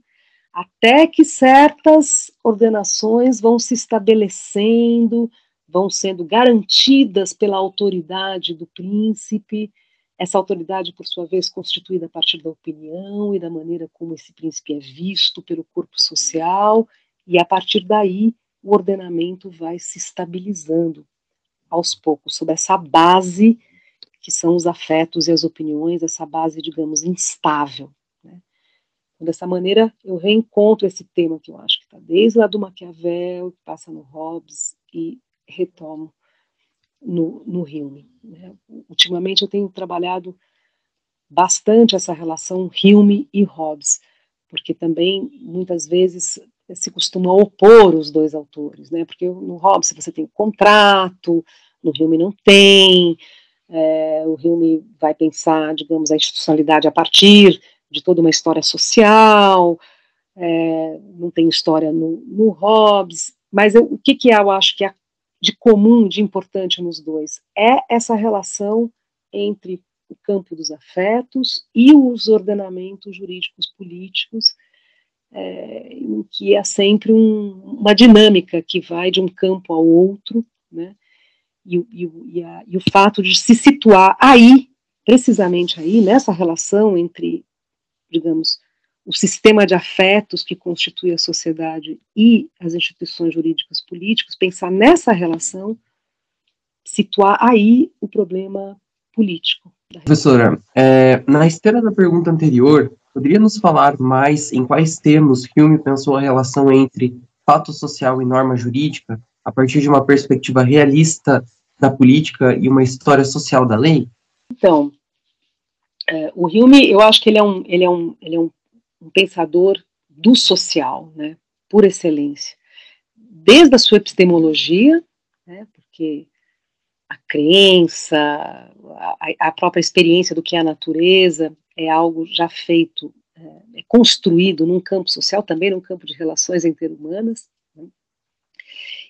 Até que certas ordenações vão se estabelecendo, vão sendo garantidas pela autoridade do príncipe, essa autoridade, por sua vez, constituída a partir da opinião e da maneira como esse príncipe é visto pelo corpo social, e a partir daí o ordenamento vai se estabilizando aos poucos, sob essa base que são os afetos e as opiniões, essa base, digamos, instável. Dessa maneira, eu reencontro esse tema que eu acho que está desde lá do Maquiavel, que passa no Hobbes e retomo no, no Hume. Né? Ultimamente eu tenho trabalhado bastante essa relação Hume e Hobbes, porque também muitas vezes se costuma opor os dois autores, né? Porque no Hobbes você tem contrato, no Hume não tem. É, o Hume vai pensar, digamos, a institucionalidade a partir de toda uma história social, é, não tem história no, no Hobbes, mas eu, o que, que eu acho que é de comum, de importante nos dois? É essa relação entre o campo dos afetos e os ordenamentos jurídicos políticos, é, em que é sempre um, uma dinâmica que vai de um campo ao outro, né? E, e, e, a, e, o fato de se situar aí, precisamente aí, nessa relação entre digamos, o sistema de afetos que constitui a sociedade e as instituições jurídicas políticas, pensar nessa relação, situar aí o problema político. Professora, é, na esteira da pergunta anterior, poderia nos falar mais em quais termos Hume pensou a relação entre fato social e norma jurídica, a partir de uma perspectiva realista da política e uma história social da lei? Então, é, o Hume, eu acho que ele é um, ele é um, ele é um, um pensador do social, né, por excelência. Desde a sua epistemologia, né, porque a crença, a, a, própria experiência do que é a natureza é algo já feito, é, é construído num campo social, também num campo de relações interhumanas. Né,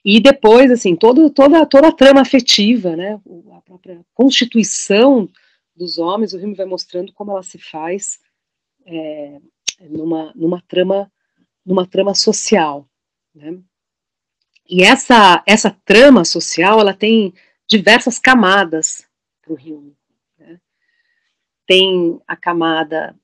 e depois, assim, todo, toda, toda a trama afetiva, né, a própria constituição dos homens, o filme vai mostrando como ela se faz é, numa, numa trama numa trama social, né? E essa essa trama social ela tem diversas camadas para o filme. Né? Tem a camada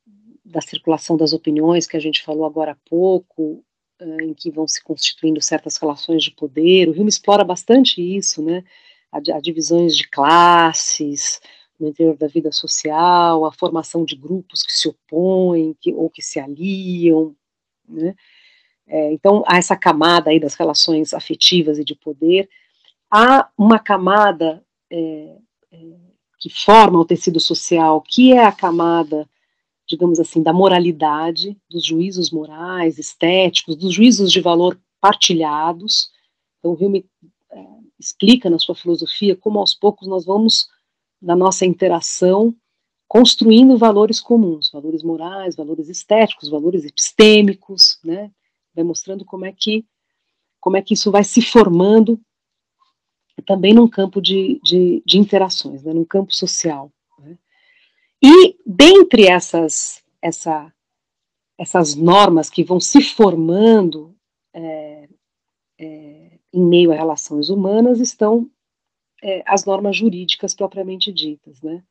da circulação das opiniões que a gente falou agora há pouco, uh, em que vão se constituindo certas relações de poder. O filme explora bastante isso, né? A, a divisões de classes, no interior da vida social, a formação de grupos que se opõem que, ou que se aliam. Né? É, então, há essa camada aí das relações afetivas e de poder. Há uma camada é, é, que forma o tecido social, que é a camada, digamos assim, da moralidade, dos juízos morais, estéticos, dos juízos de valor partilhados. Então, Hume é, explica na sua filosofia como aos poucos nós vamos, na nossa interação, construindo valores comuns, valores morais, valores estéticos, valores epistêmicos, né? Vai mostrando como é que como é que isso vai se formando também num campo de, de, de interações, né, num campo social. Né? E dentre essas, essa, essas normas que vão se formando é, é, em meio a relações humanas estão é, as normas jurídicas propriamente ditas, né?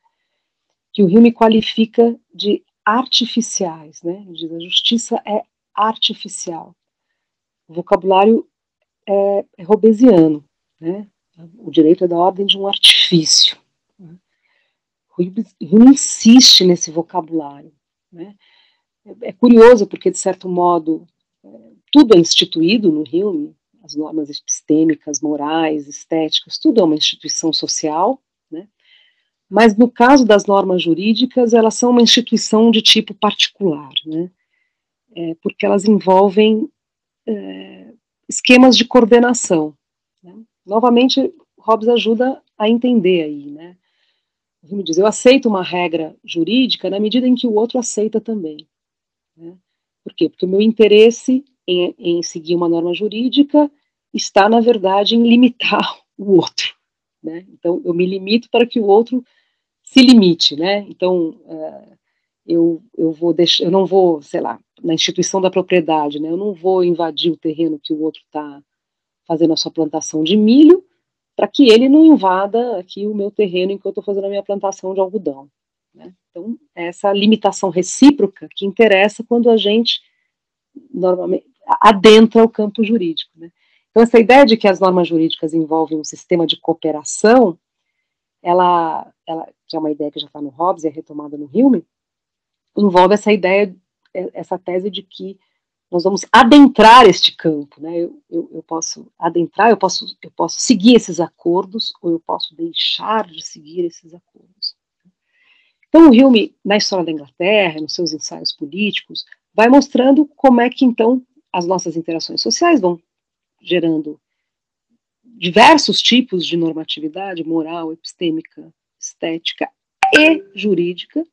que o Hume qualifica de artificiais, né? Ele diz a justiça é artificial. O vocabulário é, é robesiano, né? O direito é da ordem de um artifício. Né? Hume insiste nesse vocabulário, né? É, é curioso porque de certo modo é, tudo é instituído no Hume, as normas epistêmicas, morais, estéticas, tudo é uma instituição social, mas no caso das normas jurídicas, elas são uma instituição de tipo particular, né? É, porque elas envolvem é, esquemas de coordenação. Né? Novamente, Hobbes ajuda a entender aí, né? Me diz, eu aceito uma regra jurídica na medida em que o outro aceita também. Né? Por quê? Porque o meu interesse em, em seguir uma norma jurídica está, na verdade, em limitar o outro. Né? Então, eu me limito para que o outro se limite, né? Então, uh, eu, eu vou deixar, eu não vou, sei lá, na instituição da propriedade, né? Eu não vou invadir o terreno que o outro está fazendo a sua plantação de milho, para que ele não invada aqui o meu terreno enquanto eu estou fazendo a minha plantação de algodão. Né? Então, é essa limitação recíproca que interessa quando a gente normalmente adentra o campo jurídico. Né? Então, essa ideia de que as normas jurídicas envolvem um sistema de cooperação, ela, ela que é uma ideia que já está no Hobbes e é retomada no Hume, envolve essa ideia, é, essa tese de que nós vamos adentrar este campo, né? Eu, eu, eu, posso adentrar, eu posso, eu posso seguir esses acordos, ou eu posso deixar de seguir esses acordos. Então, o Hume, na história da Inglaterra, nos seus ensaios políticos, vai mostrando como é que, então, as nossas interações sociais vão gerando diversos tipos de normatividade moral, epistêmica, estética e jurídica,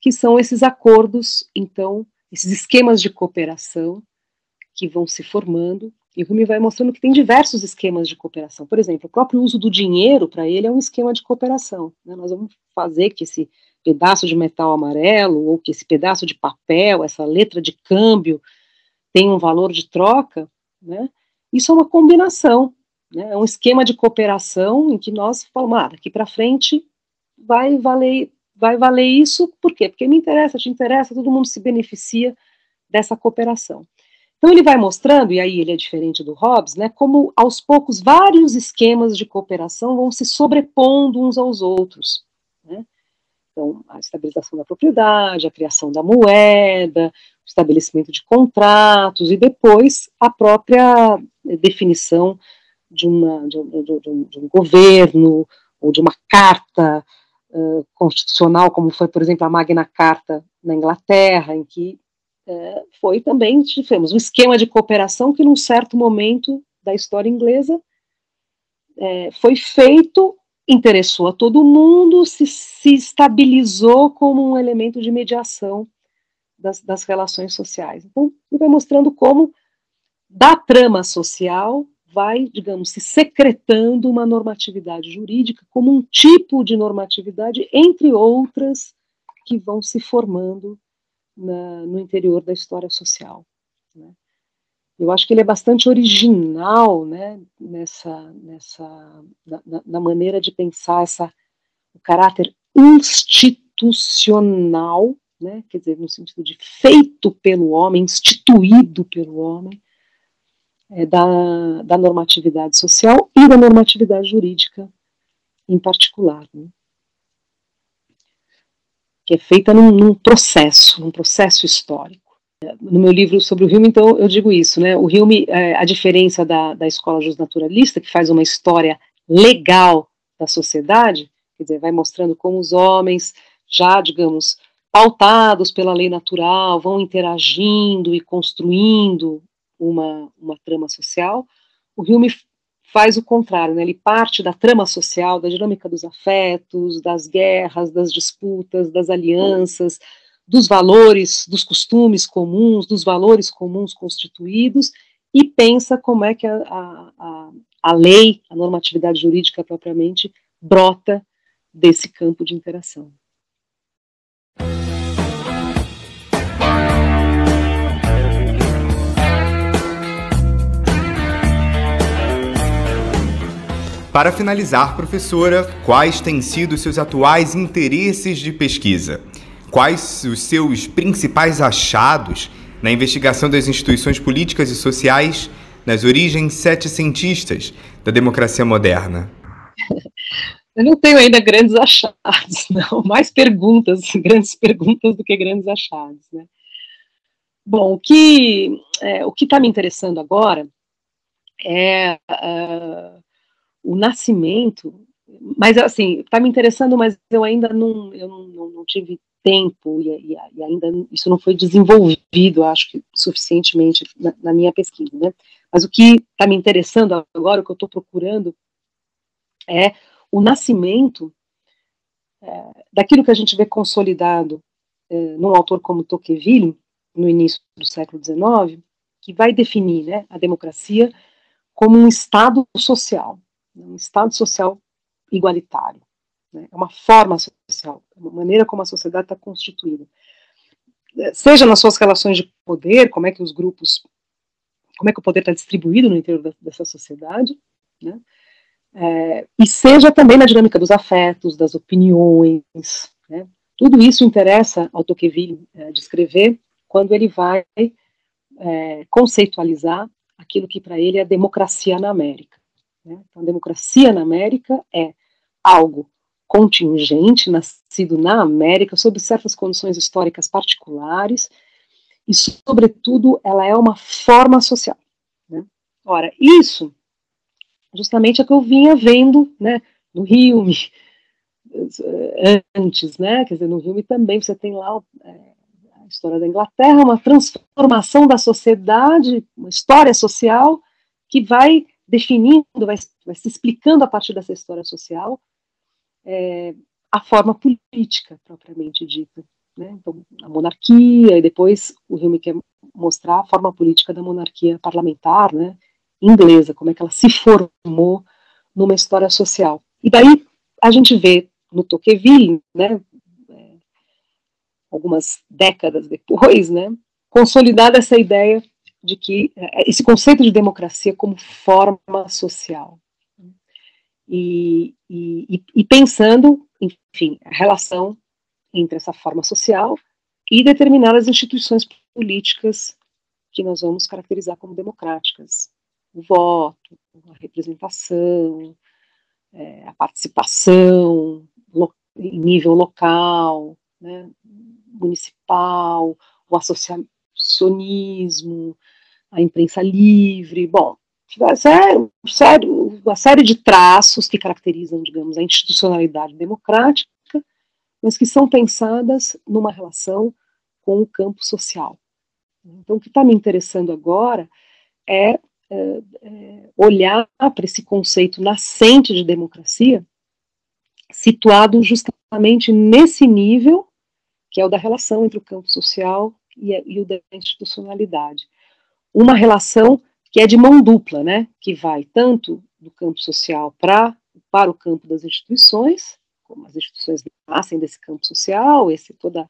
que são esses acordos, então, esses esquemas de cooperação que vão se formando. E o Rumi vai mostrando que tem diversos esquemas de cooperação. Por exemplo, o próprio uso do dinheiro para ele é um esquema de cooperação. Né? Nós vamos fazer que esse pedaço de metal amarelo ou que esse pedaço de papel, essa letra de câmbio, tenha um valor de troca. Né? Isso é uma combinação né? É um esquema de cooperação em que nós falamos, ah, daqui para frente vai valer, vai valer isso, por quê? Porque me interessa, te interessa, todo mundo se beneficia dessa cooperação. Então ele vai mostrando, e aí ele é diferente do Hobbes, né, como aos poucos vários esquemas de cooperação vão se sobrepondo uns aos outros. Né? Então, a estabilização da propriedade, a criação da moeda, o estabelecimento de contratos e depois a própria definição de, uma, de, um, de, de um governo ou de uma carta uh, constitucional, como foi, por exemplo, a Magna Carta na Inglaterra, em que uh, foi também, tivemos um esquema de cooperação que, num certo momento da história inglesa, foi feito, interessou a todo mundo, se, se estabilizou como um elemento de mediação das, das relações sociais. Então, ele vai mostrando como, da trama social, vai, digamos, se secretando uma normatividade jurídica como um tipo de normatividade, entre outras, que vão se formando na, no interior da história social. Né? Eu acho que ele é bastante original né, nessa, nessa, na, na maneira de pensar essa, o caráter institucional, né, quer dizer, no sentido de feito pelo homem, instituído pelo homem, é, da, da normatividade social e da normatividade jurídica em particular, né? que é feita num, num processo, num processo histórico. No meu livro sobre o Hume, então eu digo isso, né? O Hume, é, a diferença da, da escola justnaturalista, que faz uma história legal da sociedade, quer dizer, vai mostrando como os homens, já, digamos, pautados pela lei natural, vão interagindo e construindo uma, uma trama social. O Hume faz o contrário, né? ele parte da trama social, da dinâmica dos afetos, das guerras, das disputas, das alianças, dos valores, dos costumes comuns, dos valores comuns constituídos, e pensa como é que a, a, a lei, a normatividade jurídica propriamente, brota desse campo de interação. Para finalizar, professora, quais têm sido seus atuais interesses de pesquisa? Quais os seus principais achados na investigação das instituições políticas e sociais nas origens setecentistas da democracia moderna? *laughs* Eu não tenho ainda grandes achados, *laughs* não. Mais perguntas, grandes perguntas do que grandes achados, né? Bom, o que é, o que está me interessando agora é uh, o nascimento, mas assim, está me interessando, mas eu ainda não, eu não, não, não tive tempo e, e, ainda isso não foi desenvolvido, acho que suficientemente na, na minha pesquisa, né? Mas o que está me interessando agora, o que eu estou procurando é o nascimento é, daquilo que a gente vê consolidado é, num autor como Tocqueville no início do século XIX, que vai definir né, a democracia como um estado social, um estado social igualitário. Né? É uma forma social, é uma maneira como a sociedade está constituída. Seja nas suas relações de poder, como é que os grupos, como é que o poder está distribuído no interior da, dessa sociedade, né? É, e seja também na dinâmica dos afetos, das opiniões, né? Tudo isso interessa ao Tocqueville é, descrever quando ele vai é, conceitualizar aquilo que para ele é a democracia na América. Né? Então, a democracia na América é algo contingente, nascido na América, sob certas condições históricas particulares, e, sobretudo, ela é uma forma social. Né? Ora, isso justamente é o que eu vinha vendo né, no Rio, antes, né? Quer dizer, no Rio também você tem lá é, a história da Inglaterra, uma transformação da sociedade, uma história social que vai definindo, vai, vai se explicando a partir dessa história social é, a forma política propriamente dita. Né? Então, a monarquia, e depois o Hume quer mostrar a forma política da monarquia parlamentar, né, inglesa, como é que ela se formou numa história social. E daí a gente vê no Tocqueville, né, é, algumas décadas depois, né, consolidada essa ideia de que é, esse conceito de democracia como forma social e, e, e pensando, enfim, a relação entre essa forma social e determinadas instituições políticas que nós vamos caracterizar como democráticas. O voto, a representação, é, a participação em nível local, né, municipal, o associacionismo, a imprensa livre, bom, sério, sério, uma série de traços que caracterizam, digamos, a institucionalidade democrática, mas que são pensadas numa relação com o campo social. Então, o que está me interessando agora é, é, é olhar para esse conceito nascente de democracia, situado justamente nesse nível, que é o da relação entre o campo social e, e o da institucionalidade. Uma relação que é de mão dupla, né, que vai tanto do campo social pra, para o campo das instituições, como as instituições nascem desse campo social, esse toda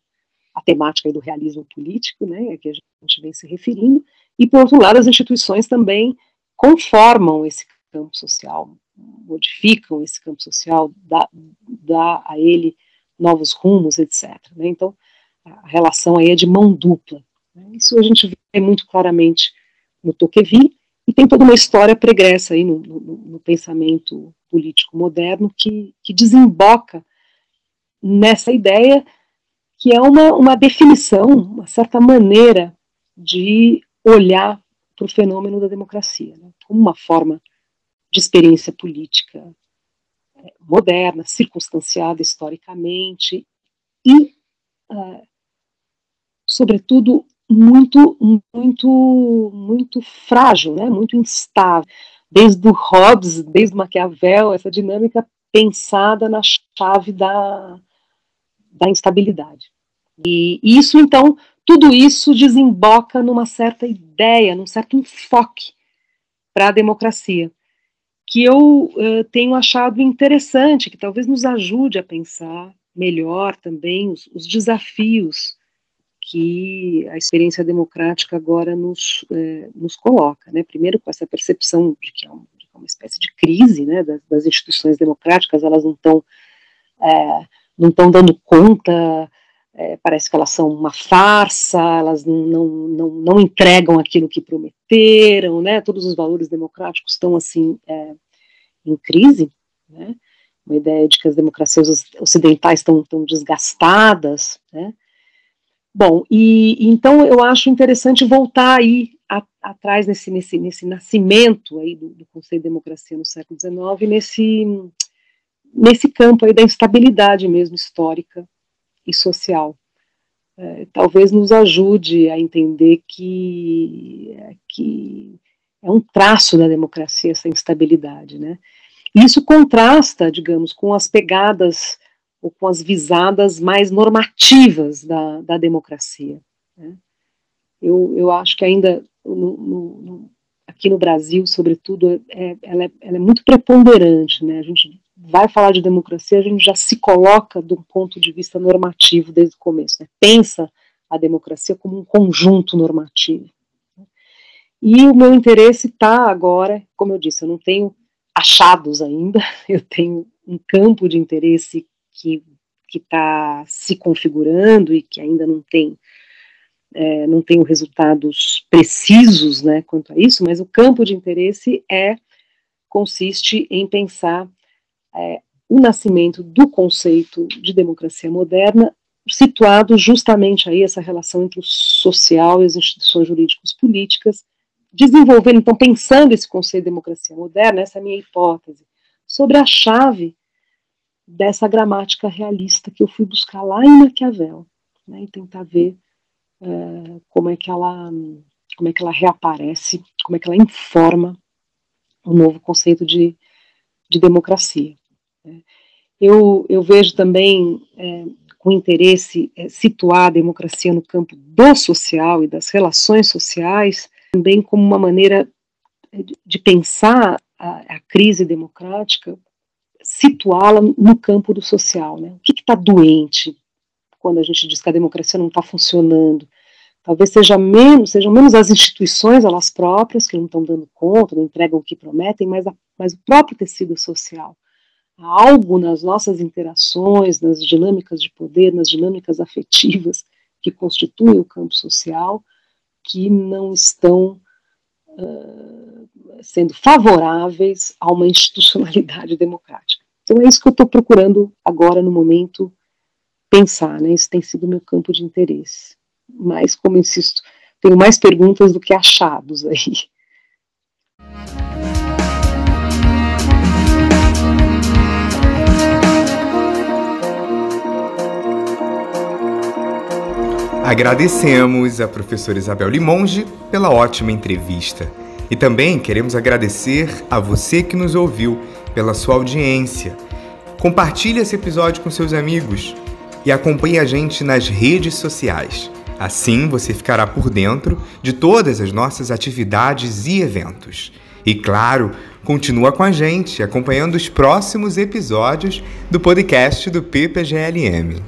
a temática do realismo político, né, a que a gente vem se referindo, e por outro lado as instituições também conformam esse campo social, modificam esse campo social, dá, dá a ele novos rumos, etc. Né? Então a relação aí é de mão dupla. Né? Isso a gente vê muito claramente no Tocqueville, e tem toda uma história pregressa aí no, no, no pensamento político moderno que, que, desemboca nessa ideia que é uma, uma definição, uma certa maneira de olhar para o fenômeno da democracia, né, como uma forma de experiência política é, moderna, circunstanciada historicamente e, uh, sobretudo, muito, muito, muito frágil, né, muito instável. Desde o Hobbes, desde Maquiavel, essa dinâmica pensada na chave da, da instabilidade. E isso, então, tudo isso desemboca numa certa ideia, num certo enfoque para a democracia, que eu uh, tenho achado interessante, que talvez nos ajude a pensar melhor também os, os desafios que a experiência democrática agora nos, uh, nos coloca. Né? Primeiro, com essa percepção de que é, é uma espécie de crise né, das, das, instituições democráticas, elas não estão é, não estão dando conta é, parece que elas são uma farsa, elas não, não, não entregam aquilo que prometeram, né? Todos os valores democráticos estão assim é, em crise, né? Uma ideia de que as democracias ocidentais estão, estão desgastadas, né? Bom, e então eu acho interessante voltar aí a, atrás nesse, nesse, nesse nascimento aí do, do conceito de democracia no século XIX, nesse nesse campo aí da instabilidade mesmo histórica e social. É, talvez nos ajude a entender que, é, que é um traço da democracia essa instabilidade, né? Isso contrasta, digamos, com as pegadas ou com as visadas mais normativas da, da democracia. Né? Eu, eu acho que ainda no, no, aqui no Brasil, sobretudo, é, ela, é, ela é muito preponderante, né? A gente vai falar de democracia, a gente já se coloca do ponto de vista normativo desde o começo, né? pensa a democracia como um conjunto normativo. E o meu interesse está agora, como eu disse, eu não tenho achados ainda, *laughs* eu tenho um campo de interesse que está se configurando e que ainda não tem é, não tenho resultados precisos né, quanto a isso, mas o campo de interesse é consiste em pensar é, o nascimento do conceito de democracia moderna, situado justamente aí essa relação entre o social e as instituições jurídicas políticas, desenvolvendo, então, pensando esse conceito de democracia moderna, essa é a minha hipótese, sobre a chave dessa gramática realista que eu fui buscar lá em Maquiavel, né, e tentar ver uh, como é que ela como é que ela reaparece, como é que ela informa o novo conceito de, de democracia. Eu, eu vejo também é, com interesse é, situar a democracia no campo do social e das relações sociais, também como uma maneira de, de pensar a, a, crise democrática, situá-la no campo do social. Né? O que está doente quando a gente diz que a democracia não está funcionando? Talvez seja menos, sejam menos as instituições elas próprias que não estão dando conta, não entregam o que prometem, mas, a, mas o próprio tecido social algo nas nossas interações, nas dinâmicas de poder, nas dinâmicas afetivas que constituem o campo social, que não estão uh, sendo favoráveis a uma institucionalidade *laughs* democrática. Então é isso que eu estou procurando agora no momento pensar, né? Isso tem sido meu campo de interesse. Mas, como insisto, tenho mais perguntas do que achados aí. Agradecemos a professora Isabel Limonge pela ótima entrevista. E também queremos agradecer a você que nos ouviu pela sua audiência. Compartilhe esse episódio com seus amigos e acompanhe a gente nas redes sociais. Assim você ficará por dentro de todas as nossas atividades e eventos. E claro, continua com a gente acompanhando os próximos episódios do podcast do PPGLM.